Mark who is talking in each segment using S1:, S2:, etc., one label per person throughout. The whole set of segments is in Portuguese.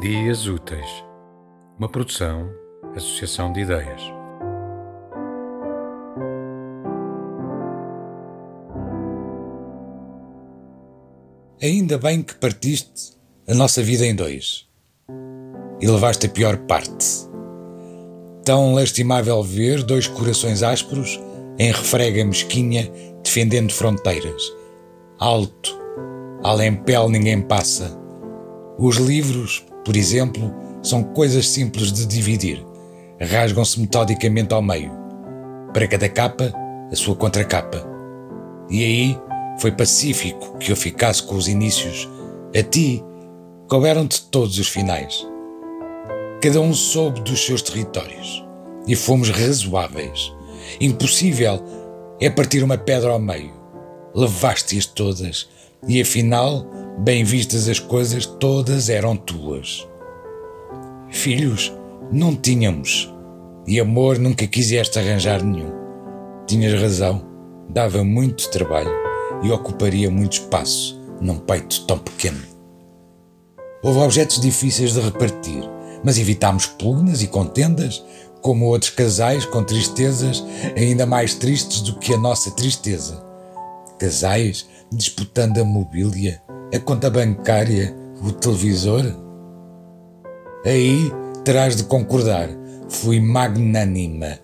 S1: Dias Úteis, uma produção, associação de ideias.
S2: Ainda bem que partiste a nossa vida em dois e levaste a pior parte. Tão lastimável ver dois corações ásperos em refrega mesquinha defendendo fronteiras. Alto, além pele ninguém passa. Os livros, por exemplo, são coisas simples de dividir. Rasgam-se metodicamente ao meio. Para cada capa, a sua contracapa. E aí foi pacífico que eu ficasse com os inícios. A ti, couberam-te todos os finais. Cada um soube dos seus territórios. E fomos razoáveis. Impossível é partir uma pedra ao meio. Levaste-as todas, e afinal, bem vistas as coisas, todas eram tuas. Filhos, não tínhamos, e amor nunca quiseste arranjar nenhum. Tinhas razão, dava muito trabalho e ocuparia muito espaço num peito tão pequeno. Houve objetos difíceis de repartir, mas evitámos pugnas e contendas, como outros casais com tristezas ainda mais tristes do que a nossa tristeza. Casais disputando a mobília, a conta bancária, o televisor. Aí terás de concordar, fui magnânima.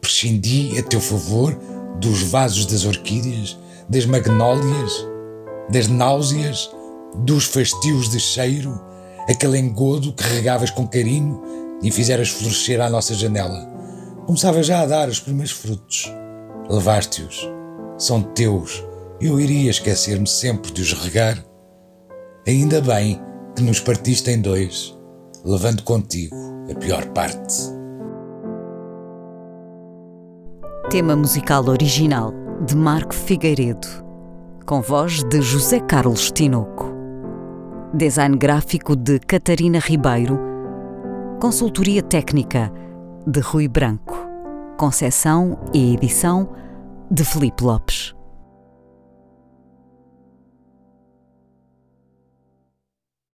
S2: Prescindi a teu favor dos vasos das orquídeas, das magnólias, das náuseas, dos fastios de cheiro, aquele engodo que regavas com carinho e fizeras florescer à nossa janela. Começava já a dar os primeiros frutos. Levaste-os. São teus. Eu iria esquecer-me sempre de os regar. Ainda bem que nos partiste em dois, levando contigo a pior parte.
S3: Tema musical original de Marco Figueiredo, com voz de José Carlos Tinoco. Design gráfico de Catarina Ribeiro. Consultoria técnica de Rui Branco. Concessão e edição de Felipe Lopes.